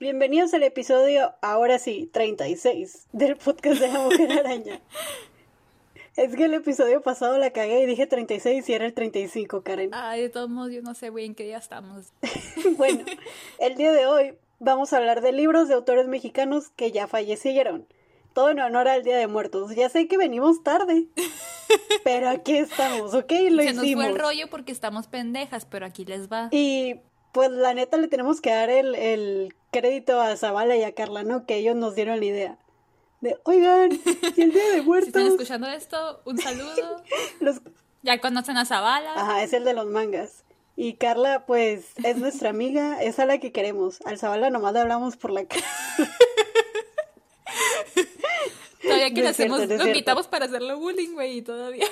Bienvenidos al episodio, ahora sí, 36 del podcast de la Mujer Araña. Es que el episodio pasado la cagué y dije 36 y era el 35, Karen. Ay, de todos modos, yo no sé, güey, en qué día estamos. bueno, el día de hoy vamos a hablar de libros de autores mexicanos que ya fallecieron. Todo en honor al Día de Muertos. Ya sé que venimos tarde, pero aquí estamos, ¿ok? Lo Se nos hicimos. fue el rollo porque estamos pendejas, pero aquí les va. Y pues la neta le tenemos que dar el, el crédito a Zavala y a Carla, ¿no? Que ellos nos dieron la idea. De, oigan, ¿y el Día de Si Muertos? están escuchando esto, un saludo. Los- Ya conocen a Zavala. Ajá, es el de los mangas. Y Carla, pues, es nuestra amiga, es a la que queremos. Al Zavala nomás le hablamos por la cara. Todavía que No cierto, hacemos, no lo invitamos para hacerlo bullying, güey, y todavía.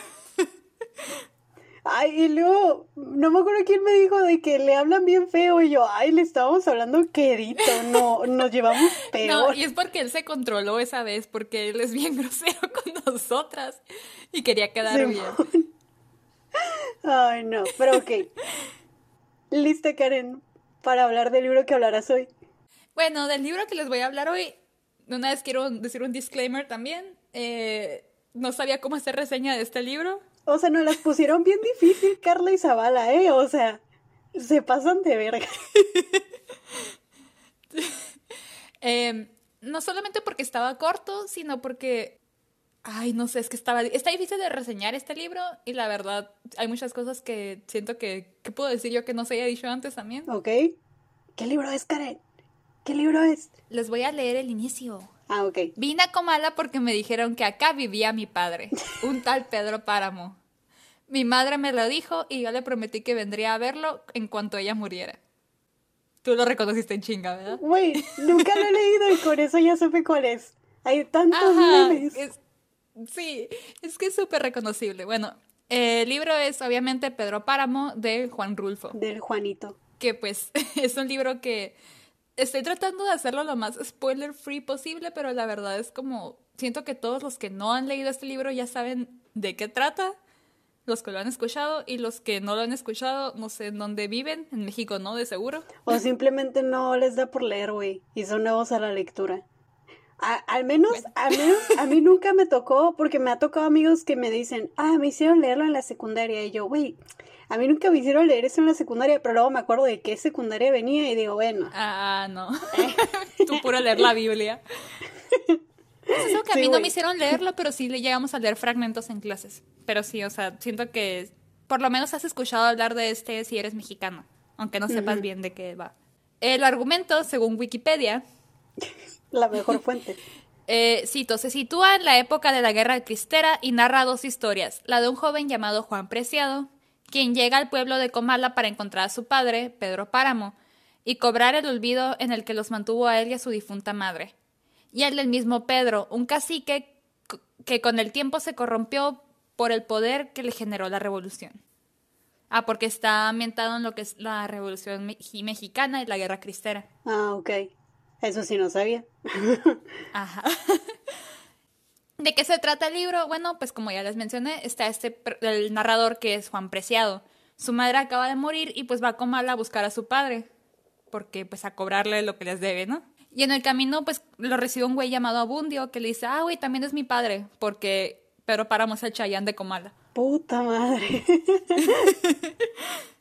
Ay, y luego, no me acuerdo quién me dijo de que le hablan bien feo. Y yo, ay, le estábamos hablando quedito, no, nos llevamos No, peor. y es porque él se controló esa vez, porque él es bien grosero con nosotras y quería quedar bien. Ay, no, pero ok. Lista, Karen, para hablar del libro que hablarás hoy. Bueno, del libro que les voy a hablar hoy, una vez quiero decir un disclaimer también. Eh, no sabía cómo hacer reseña de este libro. O sea, nos las pusieron bien difícil, Carla y Zavala, ¿eh? O sea, se pasan de verga. Eh, no solamente porque estaba corto, sino porque, ay, no sé, es que estaba, está difícil de reseñar este libro y la verdad hay muchas cosas que siento que, que puedo decir yo que no se haya dicho antes también. ¿Ok? ¿Qué libro es, Karen? ¿Qué libro es? Les voy a leer el inicio. Ah, ok. Vine a Comala porque me dijeron que acá vivía mi padre, un tal Pedro Páramo. Mi madre me lo dijo y yo le prometí que vendría a verlo en cuanto ella muriera. Tú lo reconociste en chinga, ¿verdad? Güey, nunca lo he leído y con eso ya supe cuál es. Hay tantos Ajá, memes. es- sí, es que es súper reconocible. Bueno, el libro es obviamente Pedro Páramo de Juan Rulfo, Del Juanito. que pues es un libro que estoy tratando de hacerlo lo más spoiler free posible, pero la verdad es como, siento que todos los que no han leído este libro ya saben de qué trata, los que lo han escuchado y los que no lo han escuchado, no sé en dónde viven, en México no, de seguro. O simplemente no les da por leer, güey. Y son nuevos a la lectura. A- al menos, al menos, a mí nunca me tocó, porque me ha tocado amigos que me dicen, ah, me hicieron leerlo en la secundaria. Y yo, güey, a mí nunca me hicieron leer eso en la secundaria, pero luego me acuerdo de qué secundaria venía y digo, bueno, Ah, no. Tú puro leer la Biblia. Es eso que a Sí, mí no me hicieron leerlo, pero sí le llegamos a leer fragmentos en clases. Pero sí, o sea, siento que por lo menos has escuchado hablar de este si eres mexicano, aunque no sepas bien de qué va. El argumento, según Wikipedia, la mejor fuente. eh, cito, se sitúa en la época de la Guerra Cristera y narra dos historias. La de un joven llamado Juan Preciado, quien llega al pueblo de Comala para encontrar a su padre, Pedro Páramo, y cobrar el olvido en el que los mantuvo a él y a su difunta madre. Y el del mismo Pedro, un cacique que con el tiempo se corrompió por el poder que le generó la revolución. Ah, porque está ambientado en lo que es la revolución me- mexicana y la guerra cristera. Ah, ok. Eso sí no sabía. Ajá. ¿De qué se trata el libro? Bueno, pues como ya les mencioné, está este el narrador que es Juan Preciado. Su madre acaba de morir y pues va a Comala a buscar a su padre, porque pues a cobrarle lo que les debe, ¿no? Y en el camino pues lo recibe un güey llamado Abundio que le dice, ah, güey, también es mi padre, porque Pedro Páramo es el Chayán de Comala. Puta madre.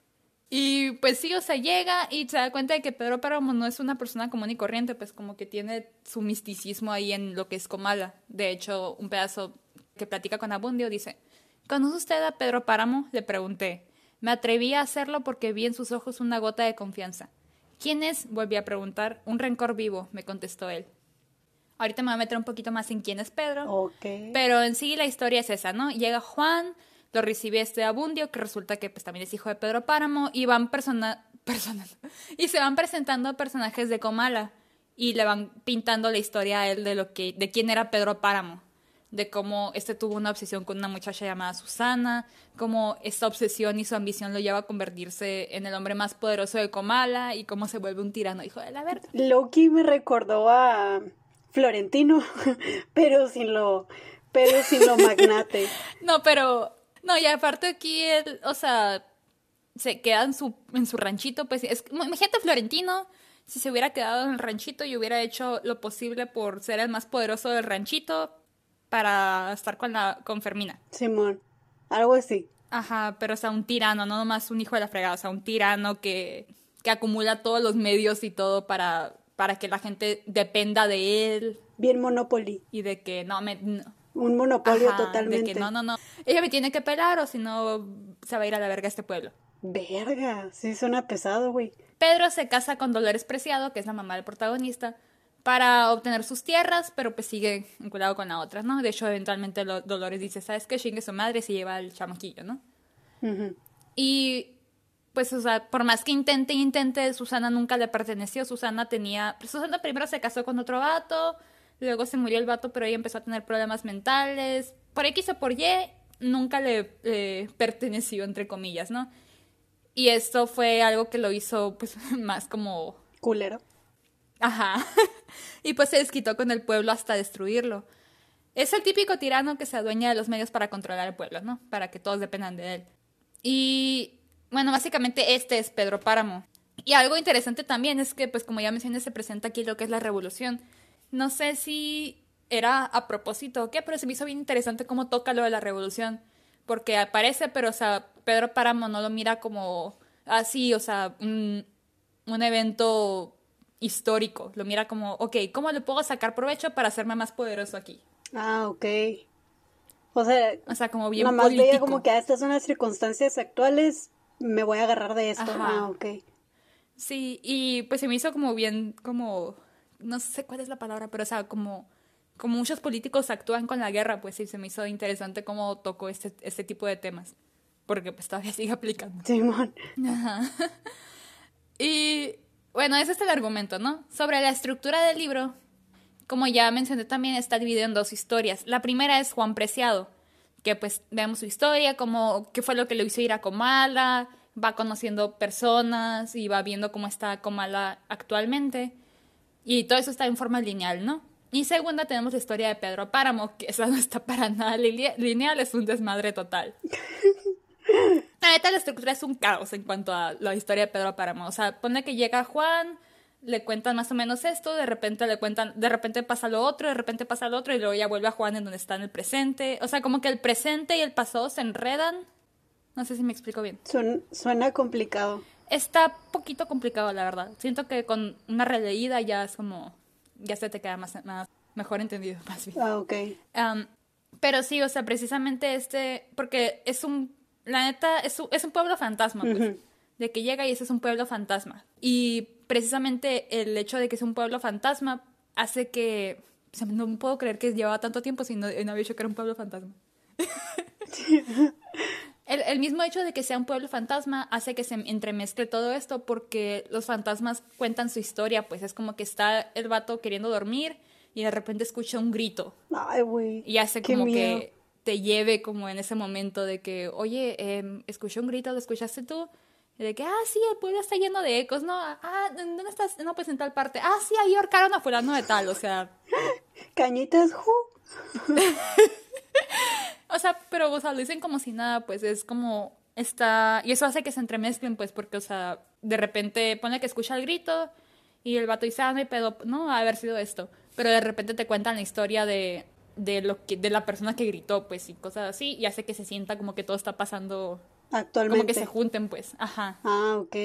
Y pues sí, o sea, llega y se da cuenta de que Pedro Páramo no es una persona común y corriente, pues como que tiene su misticismo ahí en lo que es Comala. De hecho, un pedazo que platica con Abundio dice, ¿conoce usted a Pedro Páramo? Le pregunté. Me atreví a hacerlo porque vi en sus ojos una gota de confianza. ¿Quién es? Volví a preguntar. Un rencor vivo, me contestó él. Ahorita me voy a meter un poquito más en quién es Pedro. Ok. Pero en sí la historia es esa, ¿no? Llega Juan, lo recibe este Abundio, que resulta que pues también es hijo de Pedro Páramo, y van persona, persona- y se van presentando personajes de Comala, y le van pintando la historia a él de lo que, de quién era Pedro Páramo, de cómo este tuvo una obsesión con una muchacha llamada Susana, cómo esta obsesión y su ambición lo lleva a convertirse en el hombre más poderoso de Comala, y cómo se vuelve un tirano hijo de la verga. Loki me recordó a Florentino, pero sin lo, pero sin lo magnate. No, pero, no, y aparte aquí, él, o sea, se queda en su, en su ranchito, pues, es, imagínate Florentino, si se hubiera quedado en el ranchito y hubiera hecho lo posible por ser el más poderoso del ranchito para estar con la, con Fermina. Simón, algo así. Ajá, pero o sea, un tirano, no nomás un hijo de la fregada, o sea, un tirano que, que acumula todos los medios y todo para, para que la gente dependa de él. Bien Monopoly. Y de que no me... Un monopolio totalmente. De que no, no, no. Ella me tiene que pelar o si no se va a ir a la verga este pueblo. Verga, sí suena pesado, güey. Pedro se casa con Dolores Preciado, que es la mamá del protagonista, para obtener sus tierras, pero pues sigue vinculado con la otra, ¿no? De hecho, eventualmente Dolores dice, ¿sabes qué? Chingue su madre se lleva al chamaquillo, ¿no? Y pues, o sea, por más que intente intente, Susana nunca le perteneció. Susana tenía, Susana primero se casó con otro vato, luego se murió el vato, pero ella empezó a tener problemas mentales. Por X o por Y, nunca le perteneció, entre comillas, ¿no? Y esto fue algo que lo hizo pues más como... Culero. Ajá. y pues se desquitó con el pueblo hasta destruirlo. Es el típico tirano que se adueña de los medios para controlar el pueblo, ¿no? Para que todos dependan de él. Y bueno, básicamente este es Pedro Páramo. Y algo interesante también es que, pues como ya mencioné, se presenta aquí lo que es la revolución. No sé si era a propósito o qué, pero se me hizo bien interesante cómo toca lo de la revolución porque aparece, pero, o sea, Pedro Páramo no lo mira como así, o sea, un, evento histórico, lo mira como, ok, ¿cómo le puedo sacar provecho para hacerme más poderoso aquí? Ah, ok. O sea, o sea como bien más veía como que a estas son las circunstancias actuales, me voy a agarrar de esto. Ah, ok. Sí, y pues se me hizo como bien, como, no sé cuál es la palabra, pero o sea, como como muchos políticos actúan con la guerra, pues sí, se me hizo interesante cómo tocó este, este tipo de temas. Porque pues todavía sigue aplicando. Simón. Ajá. Y bueno, ese es el argumento, ¿no? Sobre la estructura del libro, como ya mencioné también, está dividido en dos historias. La primera es Juan Preciado, que pues vemos su historia, como qué fue lo que le hizo ir a Comala, va conociendo personas y va viendo cómo está Comala actualmente. Y todo eso está en forma lineal, ¿no? Y segunda tenemos la historia de Pedro Páramo, que esa no está para nada lineal, es un desmadre total. La neta, la estructura es un caos en cuanto a la historia de Pedro Páramo. O sea, pone que llega Juan, le cuentan más o menos esto, de repente le cuentan, de repente pasa lo otro, de repente pasa lo otro, y luego ya vuelve a Juan en donde está en el presente. O sea, como que el presente y el pasado se enredan. No sé si me explico bien. suena complicado. Está poquito complicado, la verdad. Siento que con una releída ya es como ya se te queda más, más mejor entendido, más bien. Ah, ok. pero sí, o sea, precisamente este, porque es un, la neta, es un, es un pueblo fantasma, pues, de que llega y ese es un pueblo fantasma. Y precisamente el hecho de que es un pueblo fantasma hace que, o sea, no puedo creer que llevaba tanto tiempo sin no, no había dicho que era un pueblo fantasma. El, mismo hecho de que sea un pueblo fantasma hace que se entremezcle todo esto porque los fantasmas cuentan su historia, pues es como que está el vato queriendo dormir y de repente escucha un grito. Ay, güey. Y hace como que te lleve como en ese momento de que, oye, eh, escuché un grito, ¿lo escuchaste tú? Y de que, ah, sí, el pueblo está lleno de ecos, ¿no? Ah, ¿dónde estás? No, pues en tal parte. Ah, sí, ahí ahorcaron a fulano de tal, o sea. Cañitas, ju. O sea, pero, o sea, lo dicen como si nada, pues es como está. Y eso hace que se entremezclen, pues, porque, o sea, de repente pone que escucha el grito y el vato dice, ah, no pedo, no, haber sido esto. Pero de repente te cuentan la historia de, de, lo que, de la persona que gritó, pues, y cosas así, y hace que se sienta como que todo está pasando. Actualmente. Como que se junten, pues. Ajá. Ah, ok.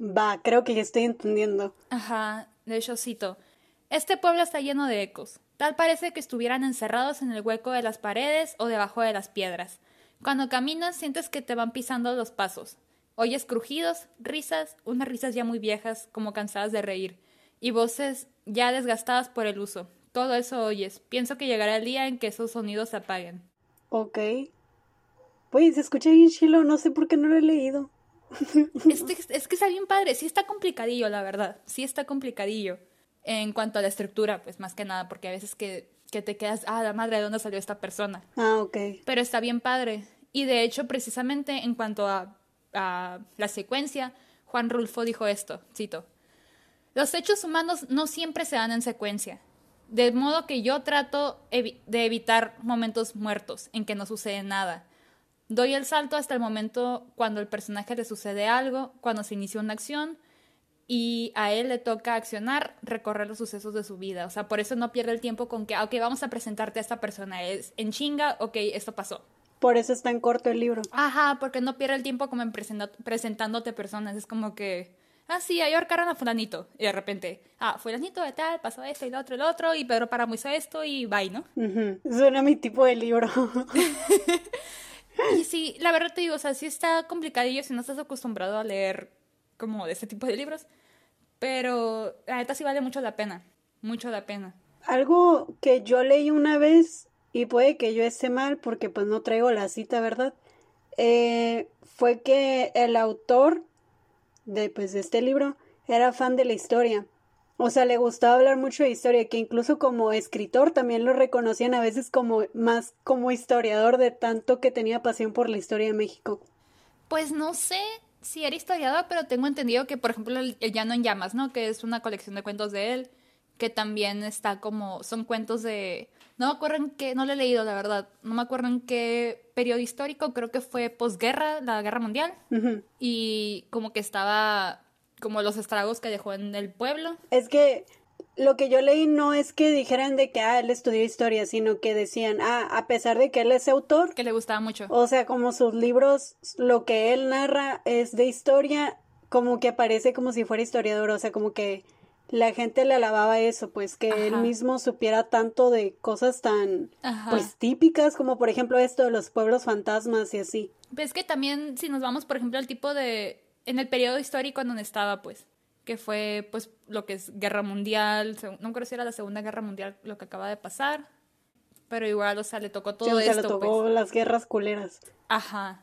Va, creo que ya estoy entendiendo. Ajá. De hecho, cito. Este pueblo está lleno de ecos. Tal parece que estuvieran encerrados en el hueco de las paredes o debajo de las piedras. Cuando caminas sientes que te van pisando los pasos. Oyes crujidos, risas, unas risas ya muy viejas, como cansadas de reír, y voces ya desgastadas por el uso. Todo eso oyes. Pienso que llegará el día en que esos sonidos se apaguen. Ok. Pues se escucha bien chilo, no sé por qué no lo he leído. Este, es que está bien padre, sí está complicadillo, la verdad. Sí está complicadillo en cuanto a la estructura, pues más que nada, porque a veces que, que te quedas, ah, la madre, ¿de dónde salió esta persona? Ah, ok. Pero está bien padre. Y de hecho, precisamente en cuanto a, a la secuencia, Juan Rulfo dijo esto, cito, los hechos humanos no siempre se dan en secuencia. De modo que yo trato de evitar momentos muertos en que no sucede nada. Doy el salto hasta el momento cuando el personaje le sucede algo, cuando se inicia una acción y a él le toca accionar, recorrer los sucesos de su vida. O sea, por eso no pierde el tiempo con que, ah, ok, vamos a presentarte a esta persona. Es en chinga, ok, esto pasó. Por eso es tan corto el libro. Ajá, porque no pierde el tiempo como en presentándote personas. Es como que, ah, sí, ahí ahorcaron a fulanito. Y de repente, ah, fulanito de tal, pasó esto y lo otro y lo otro, y Pedro Páramo hizo esto y bye, ¿no? Suena mi tipo de libro. y sí, la verdad te digo, o sea, sí está complicadillo si no estás acostumbrado a leer como de este tipo de libros. Pero la neta sí vale mucho la pena, mucho la pena. Algo que yo leí una vez, y puede que yo esté mal porque pues no traigo la cita, ¿verdad? Eh, fue que el autor de pues de este libro era fan de la historia. O sea, le gustaba hablar mucho de historia, que incluso como escritor también lo reconocían a veces como más como historiador de tanto que tenía pasión por la historia de México. Pues no sé si era historiador, pero tengo entendido que, por ejemplo, el, Llano en Llamas, ¿no? Que es una colección de cuentos de él, que también está como, son cuentos de, no me acuerdo en qué, no lo he leído, la verdad, no me acuerdo en qué periodo histórico, creo que fue posguerra, la guerra mundial, y como que estaba como los estragos que dejó en el pueblo. Es que lo que yo leí no es que dijeran de que ah, él estudió historia, sino que decían, ah, a pesar de que él es autor. Que le gustaba mucho. O sea, como sus libros, lo que él narra es de historia, como que aparece como si fuera historiador, o sea, como que la gente le alababa eso, pues que él mismo supiera tanto de cosas tan, pues típicas, como por ejemplo esto de los pueblos fantasmas y así. Ves que también, si nos vamos, por ejemplo, al tipo de, en el periodo histórico en donde estaba, pues que fue pues lo que es guerra mundial, no creo si era la segunda guerra mundial lo que acaba de pasar, pero igual, o sea, le tocó todo esto. le tocó pues. las guerras culeras. Ajá.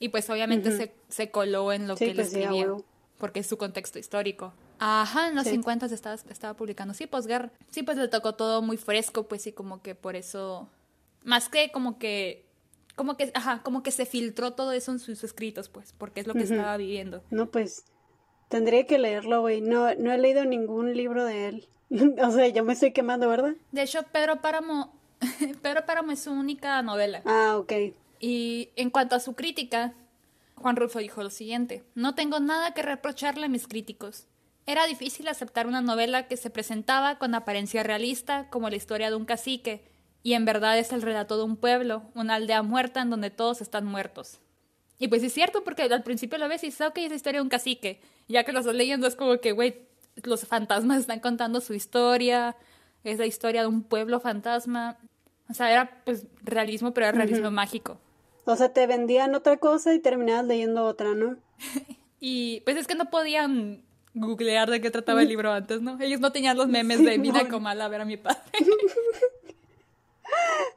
Y pues obviamente se, se, coló en lo que él pues, escribió, porque es su contexto histórico. Ajá, en los 50 estaba, estaba publicando. Sí, posguerra. Sí, pues le tocó todo muy fresco, pues sí, como que por eso. Más que como que. Como que, ajá, como que se filtró todo eso en sus escritos, pues, porque es lo que estaba viviendo. No, pues, Tendría que leerlo, güey. No, no he leído ningún libro de él. o sea, yo me estoy quemando, ¿verdad? De hecho, Pedro Páramo, Pedro Páramo es su única novela. Ah, ok. Y en cuanto a su crítica, Juan Rulfo dijo lo siguiente, no tengo nada que reprocharle a mis críticos. Era difícil aceptar una novela que se presentaba con apariencia realista como la historia de un cacique, y en verdad es el relato de un pueblo, una aldea muerta en donde todos están muertos. Y pues es cierto, porque al principio lo ves y dices, ok, es la historia de un cacique. Ya que lo estás leyendo es como que, güey, los fantasmas están contando su historia, es la historia de un pueblo fantasma. O sea, era pues realismo, pero era realismo mágico. O sea, te vendían otra cosa y terminabas leyendo otra, ¿no? y pues es que no podían googlear de qué trataba el libro antes, ¿no? Ellos no tenían los memes de Vida Comal a ver a mi padre.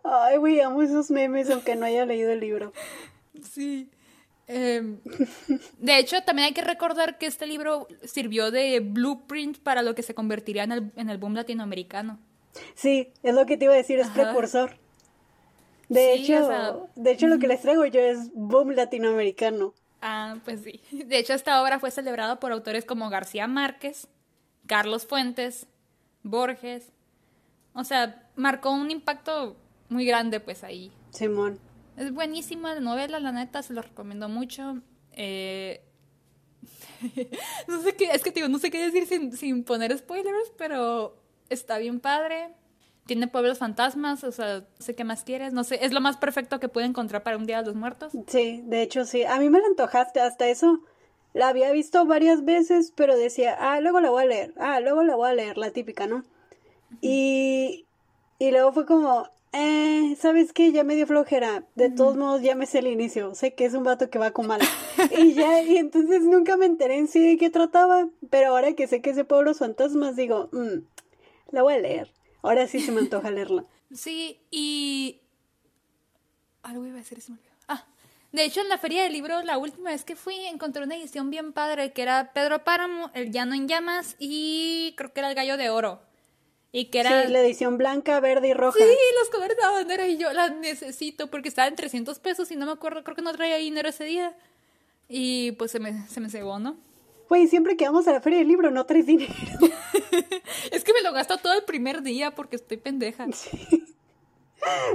Ay, güey, amo esos memes aunque no haya leído el libro. Sí. Em, de hecho, también hay que recordar que este libro sirvió de blueprint para lo que se convertiría en el, en el boom latinoamericano. Sí, es lo que te iba a decir, es precursor. De hecho, de hecho lo que les traigo yo es boom latinoamericano. Ah, pues sí. De hecho, esta obra fue celebrada por autores como García Márquez, Carlos Fuentes, Borges. O sea, marcó un impacto muy grande, pues ahí. Simón. Es buenísima la novela, la neta, se lo recomiendo mucho. Eh, no sé qué, es que digo, no sé qué decir sin, sin poner spoilers, pero está bien padre. Tiene pueblos fantasmas, o sea, sé qué más quieres, no sé, es lo más perfecto que puede encontrar para un Día de los Muertos. Sí, de hecho sí, a mí me la antojaste, hasta eso la había visto varias veces, pero decía, ah, luego la voy a leer, ah, luego la voy a leer, la típica, ¿no? Y, y luego fue como, eh, ¿sabes qué? Ya me dio flojera. De todos modos, ya me sé el inicio. Sé que es un vato que va con mal. y ya, y entonces nunca me enteré en sí de qué trataba. Pero ahora que sé que es de pueblos fantasmas, digo, mmm, la voy a leer. Ahora sí se me antoja leerla. Sí, y. Algo iba a decir, se me olvidó. Ah, de hecho, en la feria del libro, la última vez que fui, encontré una edición bien padre que era Pedro Páramo, El Llano en Llamas y creo que era El Gallo de Oro. Y que era... Sí, la edición blanca, verde y roja. Sí, los colores de la bandera y yo la necesito porque estaba en 300 pesos y no me acuerdo, creo que no traía dinero ese día. Y pues se me, se me cegó, ¿no? Güey, siempre que vamos a la feria del libro no traes dinero. es que me lo gasto todo el primer día porque estoy pendeja.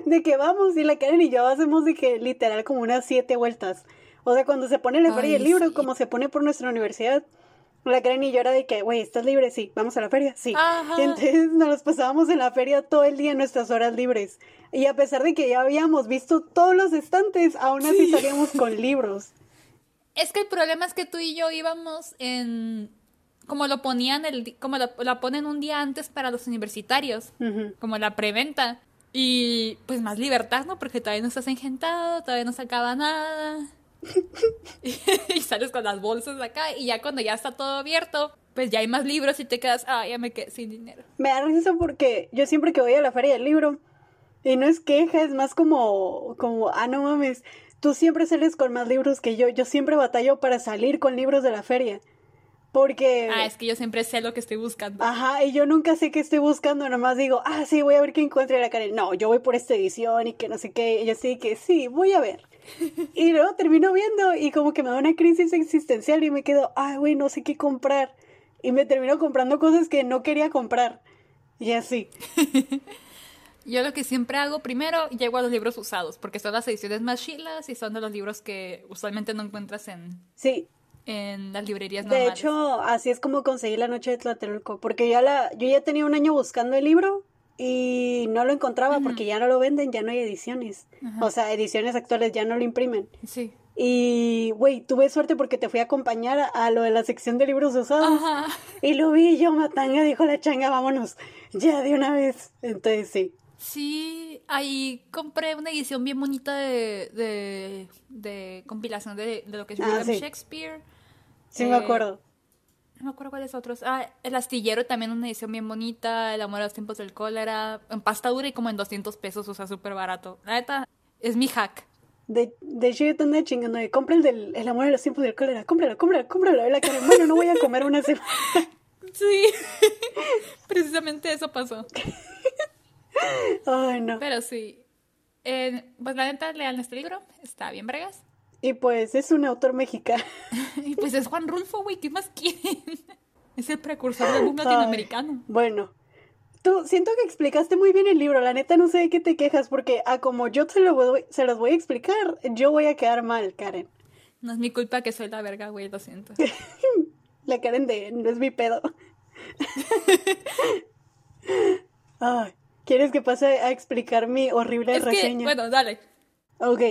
De que vamos y la Karen y yo hacemos de que literal como unas siete vueltas. O sea, cuando se pone la feria del libro, como se pone por nuestra universidad, la Karen y yo era de que, güey, ¿estás libre? Sí, vamos a la feria, sí. Y entonces nos pasábamos en la feria todo el día en nuestras horas libres. Y a pesar de que ya habíamos visto todos los estantes, aún así salíamos con libros. Es que el problema es que tú y yo íbamos en como lo ponían el como lo, la ponen un día antes para los universitarios, como la preventa. Y pues más libertad, ¿no? Porque todavía no estás engentado, todavía no se acaba nada. y, sales con las bolsas acá y ya cuando ya está todo abierto, pues ya hay más libros y te quedas, ah, ya me quedé sin dinero. Me da risa porque yo siempre que voy a la feria del libro, y no es queja, es más como, como, ah, no mames, tú siempre sales con más libros que yo, yo siempre batallo para salir con libros de la feria. Porque... Ah, es que yo siempre sé lo que estoy buscando. Ajá, y yo nunca sé qué estoy buscando, nomás digo, ah, sí, voy a ver qué encuentro la Karen. No, yo voy por esta edición y que no sé qué. Y yo sí que sí, voy a ver. Y luego termino viendo y como que me da una crisis existencial y me quedo, ah, güey, no sé qué comprar. Y me termino comprando cosas que no quería comprar. Y así. Yo lo que siempre hago, primero llego a los libros usados, porque son las ediciones más chilas y son de los libros que usualmente no encuentras en... Sí, en las librerías normales. De hecho, así es como conseguí La Noche de Tlatelolco, porque ya la, yo ya tenía un año buscando el libro y no lo encontraba porque ya no lo venden, ya no hay ediciones. O sea, ediciones actuales ya no lo imprimen. Sí. Y, güey, tuve suerte porque te fui a acompañar a, lo de la sección de libros usados. Y lo vi yo, Matanga, dijo la changa, vámonos, ya de una vez. Entonces, sí. Sí, ahí compré una edición bien bonita de, de, de compilación de, de, lo que es ah, Shakespeare. Sí, me acuerdo. No me acuerdo cuáles otros. Ah, El Astillero también una edición bien bonita. El Amor a los Tiempos del Cólera. En pasta dura y como en 200 pesos, o sea, súper barato. La neta, es mi hack. De, de hecho, yo te chingando. Compra el del El Amor a los Tiempos del Cólera. Cómpralo, cómpralo, cómpralo. La cara, bueno, no voy a comer una semana. Sí, precisamente eso pasó. Ay, no. Pero sí. pues la neta, lean este libro. Está bien, bregas. Y pues es un autor mexicano. y pues es Juan Rulfo, güey, ¿qué más quieren? Es el precursor del boom latinoamericano. bueno, tú siento que explicaste muy bien el libro. La neta no sé de qué te quejas porque a como yo te lo voy, se los voy a explicar, yo voy a quedar mal, Karen. No es mi culpa que soy la verga, güey, lo siento. la Karen de no es mi pedo. ¿quieres que pase a explicar mi horrible reseña? bueno, dale. Ok,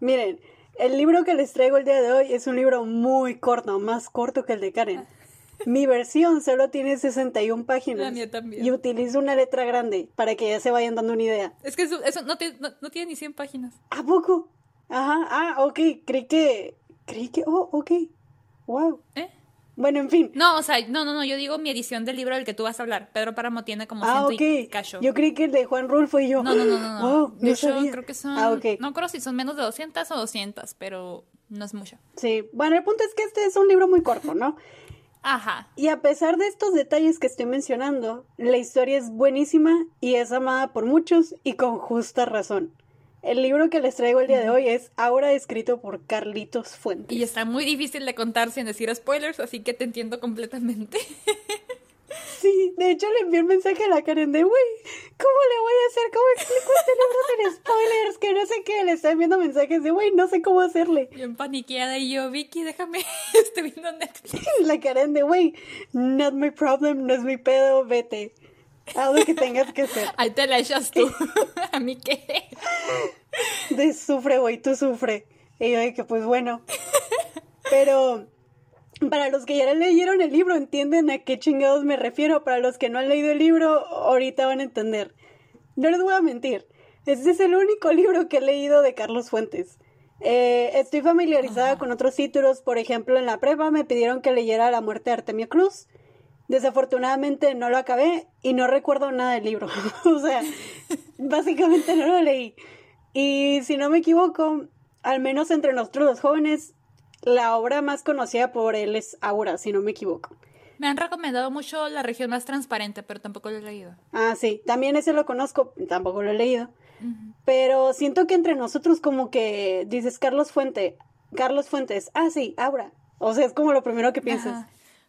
miren, el libro que les traigo el día de hoy es un libro muy corto, más corto que el de Karen. Mi versión solo tiene 61 páginas. La mía también. Y utilizo una letra grande para que ya se vayan dando una idea. Es que eso, no, tiene ni 100 páginas. ¿A poco? Ajá, ah, ok, creí que... Creí que... Oh, ok. Wow. ¿Eh? Bueno, en fin. No, o sea, no, no, no, yo digo mi edición del libro del que tú vas a hablar. Pedro Páramo tiene como ah, ok. Yo creí que el de Juan Rulfo y yo. No, no, no, no. Wow, no sabía. creo que son. Ah, ok. No creo si son menos de 200 o 200, pero no es mucho. Sí, bueno, el punto es que este es un libro muy corto, ¿no? Ajá. Y a pesar de estos detalles que estoy mencionando, la historia es buenísima y es amada por muchos y con justa razón. El libro que les traigo el día de hoy es Ahora escrito por Carlitos Fuentes. Y está muy difícil de contar sin decir spoilers, así que te entiendo completamente. Sí, de hecho le envié un mensaje a la Karen de, güey, ¿cómo le voy a hacer? ¿Cómo explico este libro sin spoilers? Que no sé qué, le está enviando mensajes de, güey, no sé cómo hacerle. Yo paniqueada y yo, Vicky, déjame, estoy viendo Netflix. La Karen de, güey, not my problem, no es mi pedo, vete. Lo que tengas que hacer. Ahí te la echas tú. ¿A mí qué? De sufre, güey, tú sufre. Y yo dije, pues bueno. Pero para los que ya leyeron el libro, entienden a qué chingados me refiero. Para los que no han leído el libro, ahorita van a entender. No les voy a mentir. Este es el único libro que he leído de Carlos Fuentes. Eh, estoy familiarizada con otros títulos. Por ejemplo, en la prueba me pidieron que leyera La muerte de Artemio Cruz. Desafortunadamente no lo acabé y no recuerdo nada del libro. o sea, básicamente no lo leí. Y si no me equivoco, al menos entre nosotros los jóvenes, la obra más conocida por él es Aura, si no me equivoco. Me han recomendado mucho La región más transparente, pero tampoco lo he leído. Ah, sí, también ese lo conozco, tampoco lo he leído. Pero siento que entre nosotros como que dices Carlos Fuente, Carlos Fuentes, ah, sí, Aura. O sea, es como lo primero que piensas.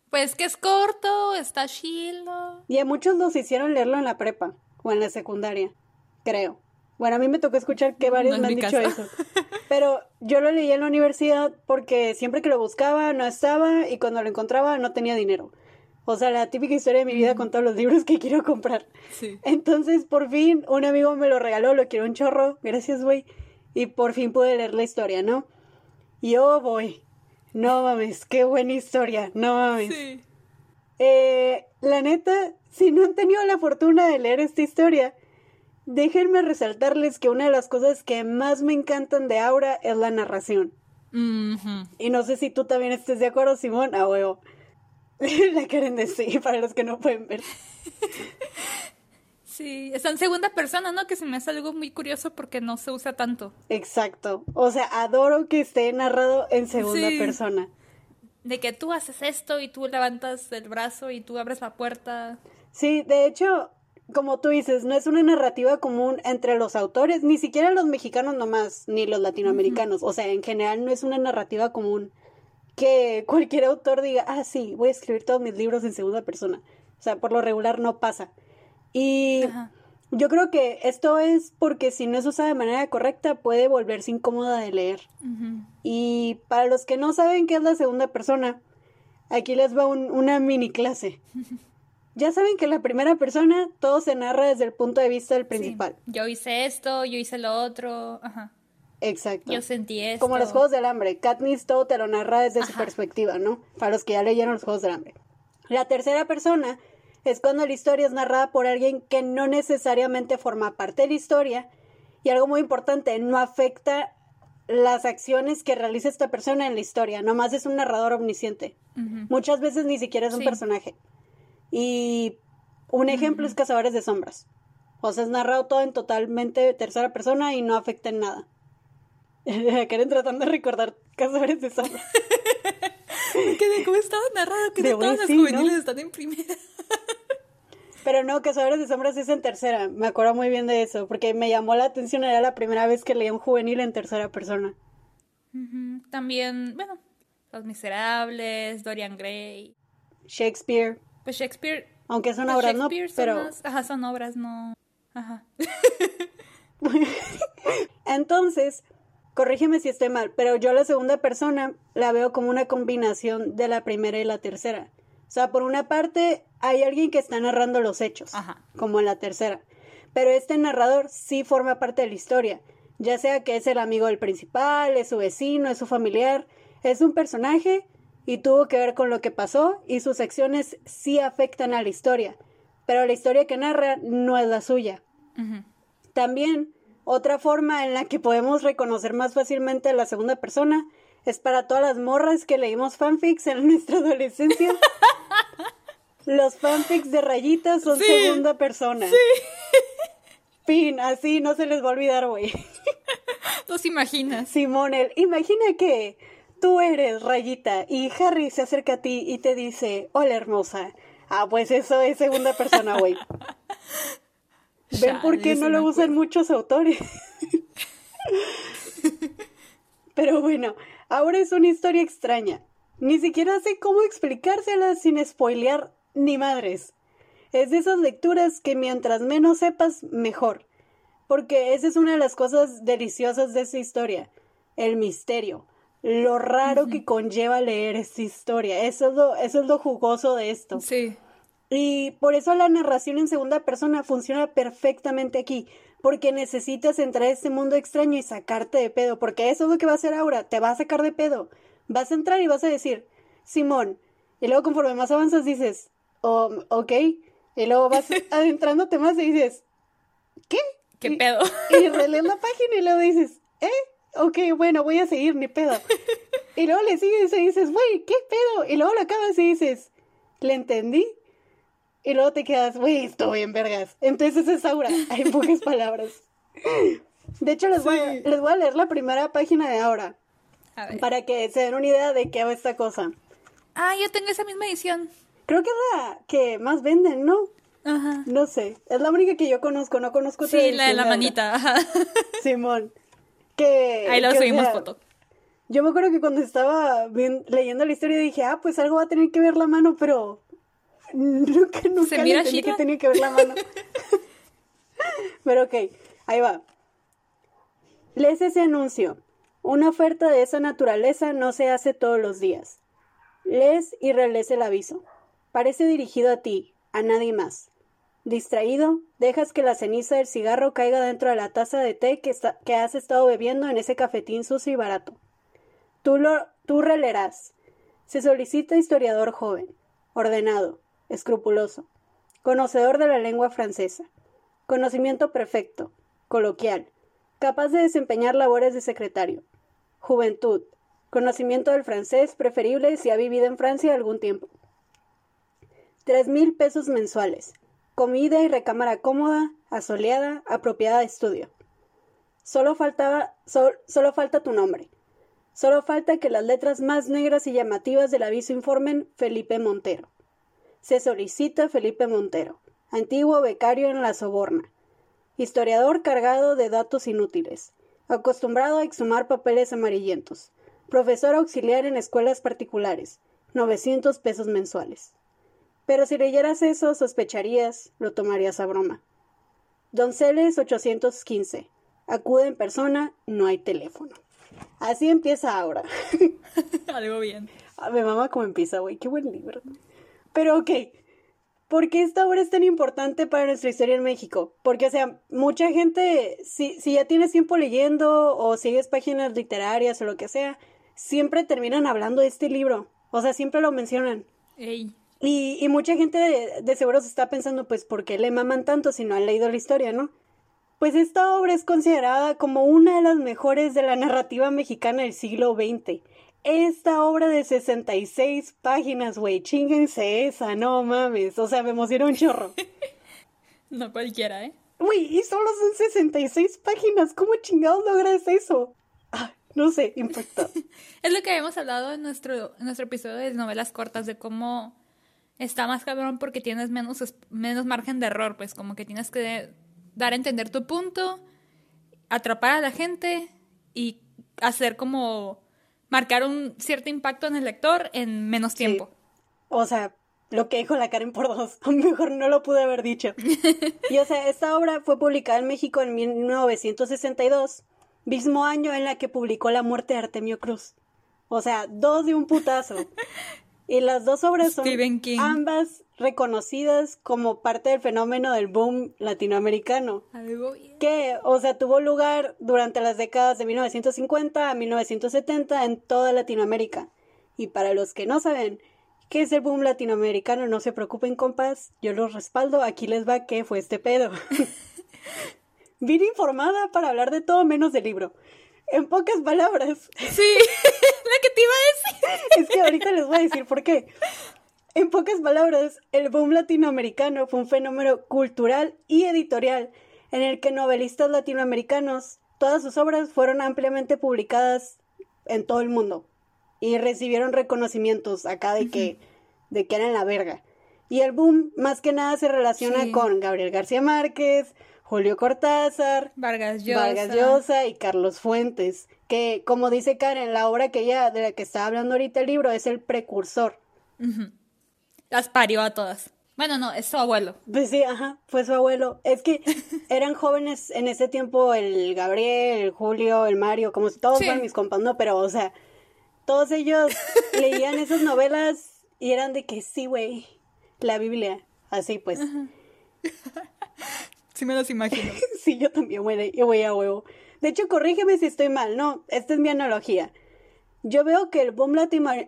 Pues que es corto, está chilo. Y a muchos los hicieron leerlo en la prepa o en la secundaria, creo. Bueno, a mí me tocó escuchar que varios No me han dicho caso. eso. Pero yo lo leí en la universidad porque siempre que lo buscaba no estaba y cuando lo encontraba no tenía dinero. O sea, la típica historia de mi vida con todos los libros que quiero comprar. Sí. Entonces, por fin, un amigo me lo regaló, lo quiero un chorro, gracias, güey. Y por fin pude leer la historia, ¿no? Y oh, voy. No mames, qué buena historia, no mames. Sí. Eh, la neta, si no han tenido la fortuna de leer esta historia, déjenme resaltarles que una de las cosas que más me encantan de Aura es la narración. Y no sé si tú también estés de acuerdo, Simón, a huevo. la Karen de sí, para los que no pueden ver. Sí, está en segunda persona, ¿no? Que se me hace algo muy curioso porque no se usa tanto. Exacto. O sea, adoro que esté narrado en segunda Sí. persona. De que tú haces esto y tú levantas el brazo y tú abres la puerta. Sí, de hecho, como tú dices, no es una narrativa común entre los autores, ni siquiera los mexicanos nomás, ni los latinoamericanos. O sea, en general no es una narrativa común que cualquier autor diga, ah, sí, voy a escribir todos mis libros en segunda persona. O sea, por lo regular no pasa. Y Ajá. yo creo que esto es porque si no es usada de manera correcta puede volverse incómoda de leer. Ujú. Y para los que no saben qué es la segunda persona, aquí les va un- una mini clase. Ya saben que la primera persona todo se narra desde el punto de vista del Sí. principal. Yo hice esto, yo hice lo otro. Ajá. Exacto. Yo sentí esto. Como los Juegos del Hambre. Katniss todo te lo narra desde su Ajá. perspectiva, ¿no? Para los que ya leyeron los Juegos del Hambre. La tercera persona es cuando la historia es narrada por alguien que no necesariamente forma parte de la historia. Y algo muy importante, no afecta las acciones que realiza esta persona en la historia. Nomás es un narrador omnisciente. Muchas veces ni siquiera es un Sí. personaje. Y un ejemplo es Cazadores de Sombras. O sea, es narrado todo en totalmente tercera persona y no afecta en nada. Karen tratando de recordar Cazadores de Sombras. Que de cómo estaba narrado, que De todas las sí, ¿no? juveniles están en primera. Pero no, Cazadores de Sombras es en tercera. Me acuerdo muy bien de eso, porque me llamó la atención. Era la primera vez que leía un juvenil en tercera persona. También, bueno, Los Miserables, Dorian Gray. Shakespeare, Pues Shakespeare. aunque son pues obras, ¿no? Son Pero más- Ajá, son obras, no. Ajá. Entonces, corrígeme si estoy mal, pero yo la segunda persona la veo como una combinación de la primera y la tercera. O sea, por una parte hay alguien que está narrando los hechos, Ajá. como en la tercera, pero este narrador sí forma parte de la historia, ya sea que es el amigo del principal, es su vecino, es su familiar, es un personaje y tuvo que ver con lo que pasó y sus acciones sí afectan a la historia, pero la historia que narra no es la suya. También, otra forma en la que podemos reconocer más fácilmente a la segunda persona es para todas las morras que leímos fanfics en nuestra adolescencia. Los fanfics de rayitas son Sí. segunda persona. Fin, así no se les va a olvidar, güey. ¿Tú te imaginas? Simón, el, imagina que tú eres rayita y Harry se acerca a ti y te dice, hola hermosa. Ah, pues eso es segunda persona, güey. ¿Ven por qué sí no lo usan muchos autores? Pero bueno, ahora es una historia extraña. Ni siquiera sé cómo explicársela sin spoilear ni madres. Es de esas lecturas que mientras menos sepas, mejor. Porque esa es una de las cosas deliciosas de esa historia. El misterio. Lo raro que conlleva leer esta historia. Eso es lo, eso es lo jugoso de esto. Sí. Y por eso la narración en segunda persona funciona perfectamente aquí, porque necesitas entrar a este mundo extraño y sacarte de pedo, porque eso es lo que va a hacer Aura, te va a sacar de pedo. Vas a entrar y vas a decir, Simón, y luego conforme más avanzas dices, oh, ok, y luego vas adentrándote más y dices, ¿qué? ¿Qué Y- pedo? Y relees la página y luego dices, ¿eh? Ok, bueno, voy a seguir, ni pedo. Y luego le sigues y dices, güey, ¿qué pedo? Y luego lo acabas y dices, ¿le entendí? Y luego te quedas, güey, estoy bien vergas. Entonces es Aura, hay pocas palabras. De hecho, les, voy a, les voy a leer la primera página de Aura, A ver. para que se den una idea de qué va esta cosa. Ah, yo tengo esa misma edición. Creo que es la que más venden, ¿no? Ajá. No sé, es la única que yo conozco, no conozco otra Sí, la de la manita. Ajá. Simón. Que, Ahí lo que, o subimos sea, foto. Yo me acuerdo que cuando estaba leyendo la historia dije, ah, pues algo va a tener que ver la mano, pero nunca, nunca entendí que tenía que ver la mano. pero ok, ahí va. Lees ese anuncio. Una oferta de esa naturaleza no se hace todos los días. Lees y relees el aviso. Parece dirigido a ti, a nadie más. Distraído, dejas que la ceniza del cigarro caiga dentro de la taza de té que, que has estado bebiendo en ese cafetín sucio y barato. Tú, lo, tú releerás. Se solicita historiador joven, ordenado, escrupuloso, conocedor de la lengua francesa, conocimiento perfecto, coloquial, capaz de desempeñar labores de secretario, juventud, conocimiento del francés preferible si ha vivido en Francia algún tiempo. Tres mil pesos mensuales, comida y recámara cómoda, asoleada, apropiada de estudio. Solo, faltaba, solo falta tu nombre. Solo falta que las letras más negras y llamativas del aviso informen Felipe Montero. Se solicita Felipe Montero, antiguo becario en la Soborna, historiador cargado de datos inútiles, acostumbrado a exhumar papeles amarillentos, profesor auxiliar en escuelas particulares, 900 pesos mensuales. Pero si leyeras eso, sospecharías, lo tomarías a broma. Donceles 815. Acude en persona, no hay teléfono. Así empieza ahora. Algo bien. A mi mamá como empieza, güey. Qué buen libro. Pero ok. ¿Por qué esta obra es tan importante para nuestra historia en México? Porque, o sea, mucha gente, si, si ya tienes tiempo leyendo o sigues páginas literarias o lo que sea, siempre terminan hablando de este libro. O sea, siempre lo mencionan. Ey. Y, mucha gente de, seguro se está pensando, pues, ¿por qué le maman tanto si no han leído la historia, no? Pues esta obra es considerada como una de las mejores de la narrativa mexicana del siglo XX. Esta obra de 66 páginas, güey, chinguense esa, no mames. O sea, me emociona un chorro. no cualquiera, ¿eh? Güey, y solo son 66 páginas. ¿Cómo chingados logras eso? Ah, no sé, impactado. es lo que habíamos hablado en nuestro, en nuestro episodio de novelas cortas, de cómo está más cabrón porque tienes menos, menos margen de error, pues como que tienes que dar a entender tu punto, atrapar a la gente y hacer como marcar un cierto impacto en el lector en menos tiempo. O sea, lo que dijo la Karen por dos, mejor no lo pude haber dicho. y o sea, esta obra fue publicada en México en 1962, mismo año en la que publicó La muerte de Artemio Cruz. O sea, dos de un putazo. Y las dos obras son ambas reconocidas como parte del fenómeno del boom latinoamericano. Que, o sea, tuvo lugar durante las décadas de 1950 a 1970 en toda Latinoamérica. Y para los que no saben qué es el boom latinoamericano, no se preocupen, compas, yo los respaldo, aquí les va qué fue este pedo. Vine informada para hablar de todo menos del libro. En pocas palabras. Sí, la que te iba a decir. Es que ahorita les voy a decir por qué. En pocas palabras, el boom latinoamericano fue un fenómeno cultural y editorial en el que novelistas latinoamericanos, todas sus obras fueron ampliamente publicadas en todo el mundo y recibieron reconocimientos acá de que, de que eran la verga. Y el boom más que nada se relaciona con Gabriel García Márquez, Julio Cortázar, Vargas Llosa. Vargas Llosa y Carlos Fuentes, que como dice Karen, la obra que ella, de la que está hablando ahorita el libro, es el precursor. Las parió a todas. Bueno, no, es su abuelo. Pues sí, ajá, fue su abuelo. Es que eran jóvenes en ese tiempo el Gabriel, el Julio, el Mario, como si todos fueran mis compas, no, pero o sea, todos ellos leían esas novelas y eran de que sí, güey, la Biblia, así pues. Sí me los imagino. sí, yo también, güey, yo voy a huevo. De hecho, corrígeme si estoy mal, no, esta es mi analogía. Yo veo que el boom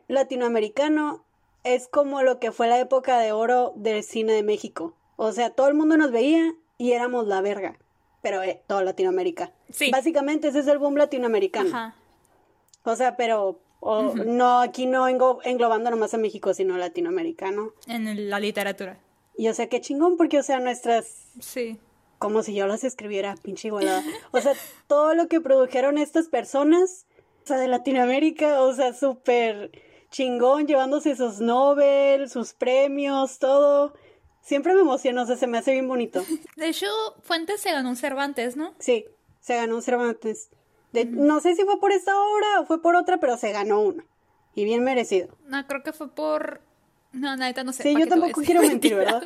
latinoamericano es como lo que fue la época de oro del cine de México. O sea, todo el mundo nos veía y éramos la verga. Pero eh, toda Latinoamérica. Sí. Básicamente ese es el boom latinoamericano. Ajá. O sea, pero no, aquí no englobando nomás a México, sino latinoamericano. En la literatura. Y o sea, qué chingón, porque o sea, nuestras... Sí como si yo las escribiera, pinche igualada. O sea, todo lo que produjeron estas personas, o sea, de Latinoamérica, o sea, súper chingón, llevándose sus Nobel, sus premios, todo. Siempre me emociona, o sea, se me hace bien bonito. De hecho, Fuentes se ganó un Cervantes, ¿no? Sí, se ganó un Cervantes. De, No sé si fue por esta obra o fue por otra, pero se ganó uno. Y bien merecido. No, creo que fue por... No, neta no sé. Sí, ¿para yo tampoco quiero mentir? ¿verdad?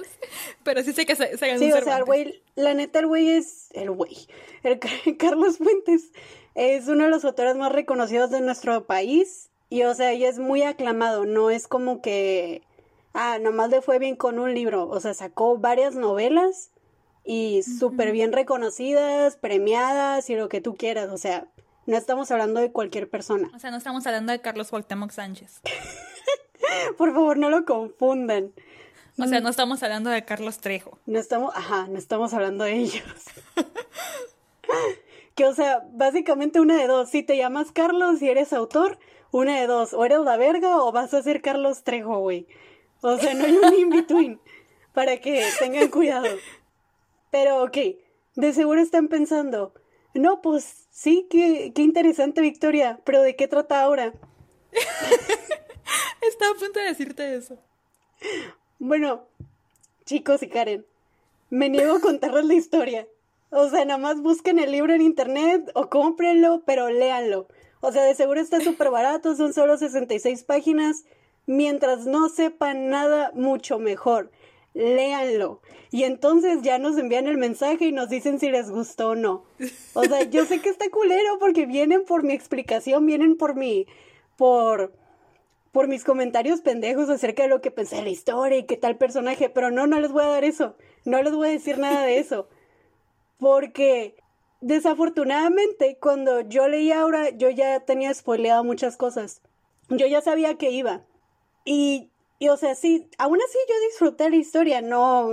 Pero sí sé que se, se ganó Sí, un o sea, el güey, la neta, el güey es, el güey, el Ca- Carlos Fuentes es uno de los autores más reconocidos de nuestro país y, o sea, y es muy aclamado, no es como que, ah, nomás le fue bien con un libro, o sea, sacó varias novelas y súper bien reconocidas, premiadas y lo que tú quieras, o sea, no estamos hablando de cualquier persona. O sea, no estamos hablando de Carlos Cuauhtémoc Sánchez. Por favor, no lo confundan. O sea, no estamos hablando de Carlos Trejo. No estamos, ajá, no estamos hablando de ellos. que, o sea, básicamente una de dos. Si te llamas Carlos y eres autor, una de dos. O eres la verga o vas a ser Carlos Trejo, güey. O sea, no hay un in-between. Para que tengan cuidado. Pero, ok, de seguro están pensando, no, pues sí, qué, qué interesante Victoria, pero ¿de qué trata ahora? Estaba a punto de decirte eso. Bueno, chicos y Karen, me niego a contarles la historia. O sea, nada más busquen el libro en internet o cómprenlo, pero léanlo. O sea, de seguro está súper barato, son solo 66 páginas. Mientras no sepan nada, mucho mejor. Léanlo. Y entonces ya nos envían el mensaje y nos dicen si les gustó o no. O sea, yo sé que está culero porque vienen por mi explicación, vienen por mi. por por mis comentarios pendejos acerca de lo que pensé de la historia y qué tal personaje, pero no, no les voy a dar eso, no les voy a decir nada de eso, porque desafortunadamente cuando yo leí Aura yo ya tenía spoileado muchas cosas, yo ya sabía que iba, y, y o sea, sí, aún así yo disfruté la historia, no,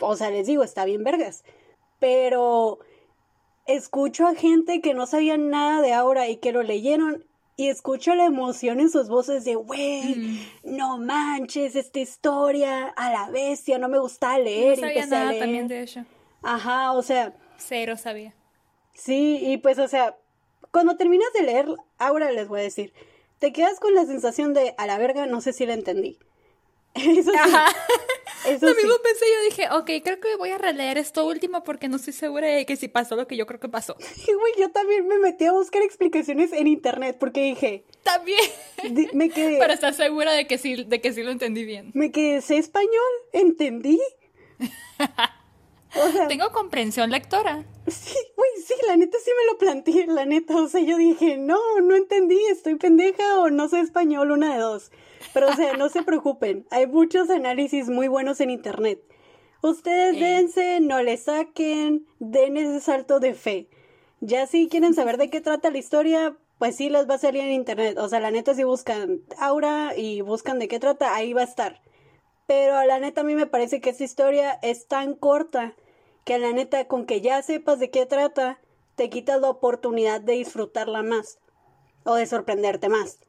o sea, les digo, está bien vergas, pero escucho a gente que no sabía nada de Aura y que lo leyeron y escucho la emoción en sus voces de, güey, Mm. no manches, esta historia a la bestia, no me gustaba No leer, sabía empecé a nada leer. también de eso. Ajá, o sea, Cero sabía. sí, y pues, o sea, cuando terminas de leer, ahora les voy a decir, te quedas con la sensación de, a la verga, no sé si la entendí. Eso sí, Ajá. Eso Lo sí. mismo pensé, yo dije, ok, creo que voy a releer esto último porque no estoy segura de que si pasó lo que yo creo que pasó. Y, güey, yo también me metí a buscar explicaciones en internet porque dije, También. me quedé... Pero estás segura de que sí, de que sí lo entendí bien. Me quedé, sé español, entendí. O sea, Tengo comprensión lectora. sí, güey, sí, la neta sí me lo planteé, la neta. O sea, yo dije, no, no entendí, estoy pendeja o no sé español, una de dos. Pero, o sea, no se preocupen, hay muchos análisis muy buenos en internet. Ustedes dense, no le saquen, den ese salto de fe. Ya si quieren saber de qué trata la historia, pues sí les va a salir en internet. O sea, la neta si buscan Aura y buscan de qué trata, ahí va a estar. Pero la neta a mí me parece que esta historia es tan corta que la neta con que ya sepas de qué trata, te quitas la oportunidad de disfrutarla más o de sorprenderte más.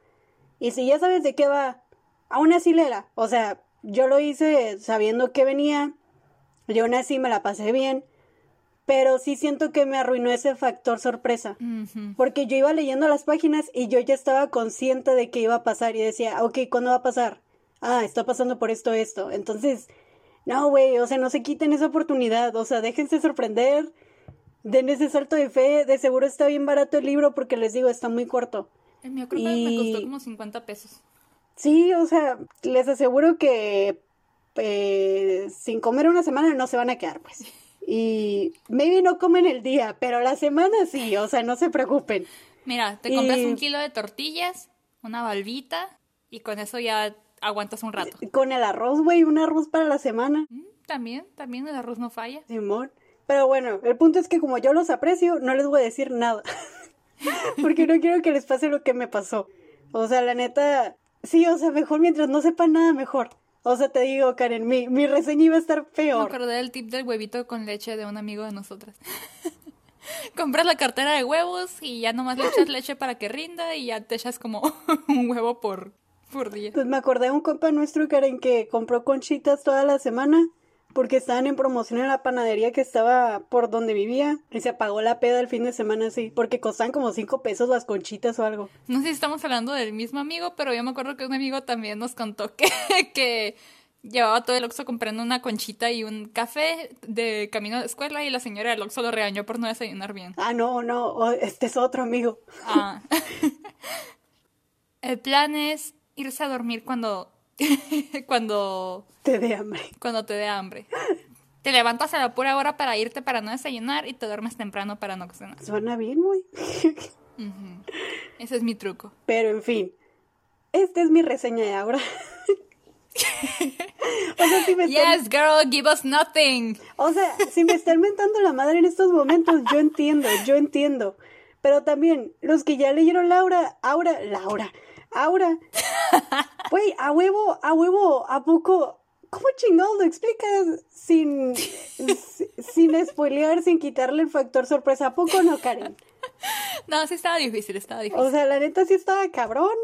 Y si ya sabes de qué va, aún así léela. O sea, yo lo hice sabiendo que venía, yo aún así me la pasé bien, pero sí siento que me arruinó ese factor sorpresa. Porque yo iba leyendo las páginas y yo ya estaba consciente de que iba a pasar y decía, ok, ¿cuándo va a pasar? Ah, está pasando por esto, esto. Entonces, no, güey, o sea, no se quiten esa oportunidad, o sea, déjense sorprender, den ese salto de fe, de seguro está bien barato el libro porque les digo, está muy corto. El mío creo que me costó como 50 pesos. Sí, o sea, les aseguro que eh, sin comer una semana no se van a quedar, pues. Y maybe no comen el día, pero la semana sí, o sea, no se preocupen. Mira, te compras Y- un kilo de tortillas, una balbita y con eso ya aguantas un rato. Con el arroz, güey, un arroz para la semana. Mm, También, también el arroz no falla. Simón. Pero bueno, el punto es que como yo los aprecio, no les voy a decir nada. Porque no quiero que les pase lo que me pasó. O sea, la neta, sí, o sea, mejor mientras no sepan nada, mejor. O sea, te digo, Karen, mi, mi reseña iba a estar Me peor. acordé del tip del huevito con leche de un amigo de nosotras. Compras la cartera de huevos y ya nomás le echas leche para que rinda y ya te echas como un huevo por, por día. Pues me acordé de un compa nuestro, Karen, que compró conchitas toda la semana porque estaban en promoción en la panadería que estaba por donde vivía y se apagó la peda el fin de semana así, porque costaban como cinco pesos las conchitas o algo. No sé si estamos hablando del mismo amigo, pero yo me acuerdo que un amigo también nos contó que, que llevaba todo el Oxxo comprando una conchita y un café de camino la escuela y la señora del Oxxo lo regañó por no desayunar bien. Ah, no, no, este es otro amigo. Ah. el plan es irse a dormir cuando cuando Te dé hambre. cuando te dé hambre. Te levantas a la pura hora para irte para no desayunar y te duermes temprano para no cenar. Suena bien, güey. Ujú. Ese es mi truco. Pero en fin, esta es mi reseña de ahora. o sea, si me están, Yes, girl, give us nothing. o sea, si me están mentando la madre en estos momentos, yo entiendo, yo entiendo. Pero también, los que ya leyeron Laura, Aura, Laura, Aura. Güey, a huevo, a huevo, ¿a poco? ¿Cómo chingado lo explicas sin, si- sin spoilear, sin quitarle el factor sorpresa? ¿A poco no, Karen? No, sí estaba difícil, estaba difícil. O sea, la neta sí estaba cabrón.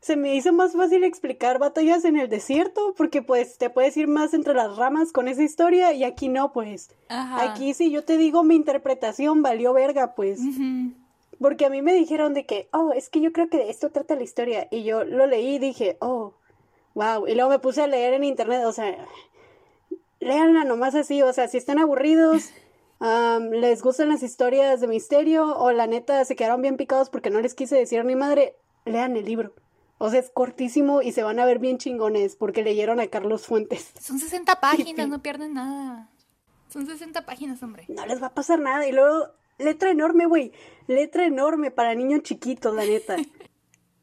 Se me hizo más fácil explicar batallas en el desierto, porque pues te puedes ir más entre las ramas con esa historia y aquí no, pues. Ajá. Aquí sí, yo te digo, mi interpretación valió verga, pues. Ujú. Porque a mí me dijeron de que, oh, es que yo creo que de esto trata la historia. Y yo lo leí y dije, oh, wow. Y luego me puse a leer en internet, o sea, léanla nomás así, o sea, si están aburridos, am, les gustan las historias de misterio, o la neta se quedaron bien picados porque no les quise decir a mi madre, lean el libro. O sea, es cortísimo y se van a ver bien chingones porque leyeron a Carlos Fuentes. Son 60 páginas, no pierden nada. Son 60 páginas, hombre. No les va a pasar nada. Y luego, letra enorme, güey. Letra enorme para niños chiquitos, la neta.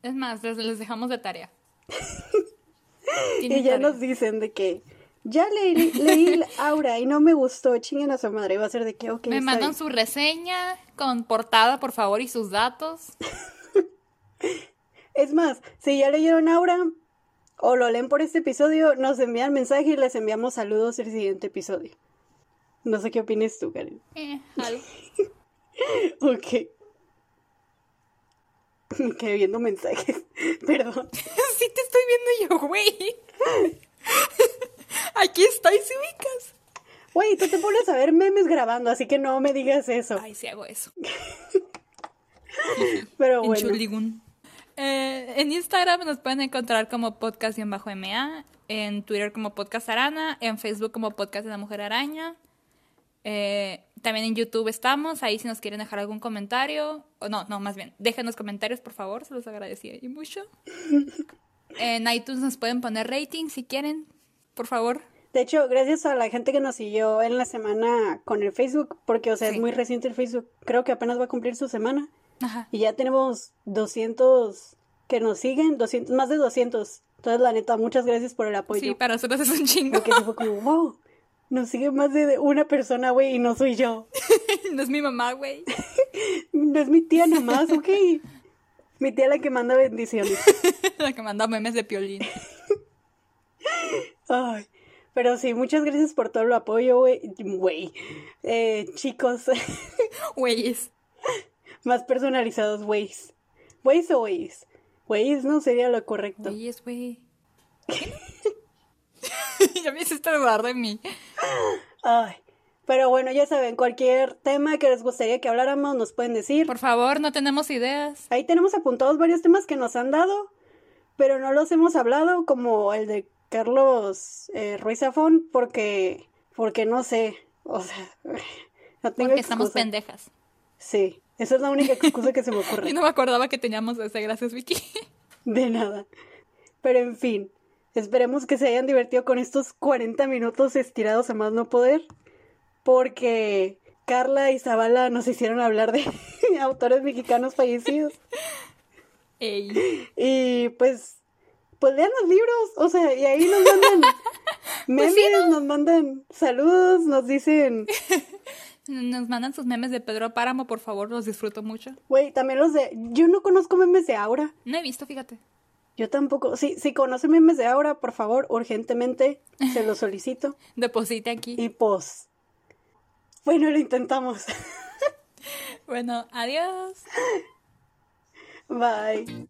Es más, les, les dejamos de tarea. Y ya tarea. nos dicen de que ya leí, leí Aura y no me gustó, chinguen a su madre. Va a ser de que, ok, Me mandan bien. su reseña con portada, por favor, y sus datos. Es más, si ya leyeron Aura o lo leen por este episodio, nos envían mensaje y les enviamos saludos el siguiente episodio. No sé qué opinas tú, Karen. Eh, algo. Ok. Me quedé viendo mensajes. Perdón. sí te estoy viendo yo, güey. Aquí estoy, si ubicas. Güey, tú te pones a ver memes grabando, así que no me digas eso. Ay, sí hago eso. Pero En bueno. Eh, en Instagram nos pueden encontrar como podcast-ma, en Twitter como podcast arana, en Facebook como podcast de la mujer araña. Eh, también en YouTube estamos, ahí si nos quieren dejar algún comentario, o no, no, más bien, déjenos comentarios por favor, se los agradecería mucho. En iTunes nos pueden poner rating si quieren, por favor. De hecho, gracias a la gente que nos siguió en la semana con el Facebook, porque, o sea, Sí. es muy reciente el Facebook. Creo que apenas va a cumplir su semana. Ajá. Y ya tenemos 200 que nos siguen, 200, más de 200. Entonces, la neta, muchas gracias por el apoyo. Sí, para nosotros es un chingo. Porque fue como, wow, nos sigue más de una persona, güey, y no soy yo. no es mi mamá, güey. No es mi tía nomás, ok. Mi tía la que manda bendiciones. La que manda memes de piolín. Ay, pero sí, muchas gracias por todo el apoyo, güey. Güey, eh, chicos, Güeyes. más personalizados, güeyes. ¿Güeyes o güeyes? Güeyes no sería lo correcto. Güeyes, güey. ya me hiciste dudar de mí. Ay, pero bueno, ya saben, cualquier tema que les gustaría que habláramos nos pueden decir. Por favor, no tenemos ideas. Ahí tenemos apuntados varios temas que nos han dado, pero no los hemos hablado, como el de Carlos eh, Ruiz Zafón, porque, porque no sé, o sea, no tengo Porque estamos excusa. pendejas. Sí, esa es la única excusa que se me ocurre. Y no me acordaba que teníamos ese. Gracias, Vicky. De nada. Pero en fin, esperemos que se hayan divertido con estos 40 minutos estirados a más no poder, porque Carla y Zavala nos hicieron hablar de autores mexicanos fallecidos. Ey. Y pues, pues lean los libros, o sea, y ahí nos mandan memes, Pues sí, ¿no? nos mandan saludos, nos dicen, Nos mandan sus memes de Pedro Páramo, por favor, los disfruto mucho. güey, también los de, yo no conozco memes de Aura, No he visto, fíjate. Yo tampoco, si, si conocen memes de Aura, por favor, urgentemente, se los solicito. Deposite aquí. Y pues, bueno, lo intentamos. Bueno, adiós. Bye.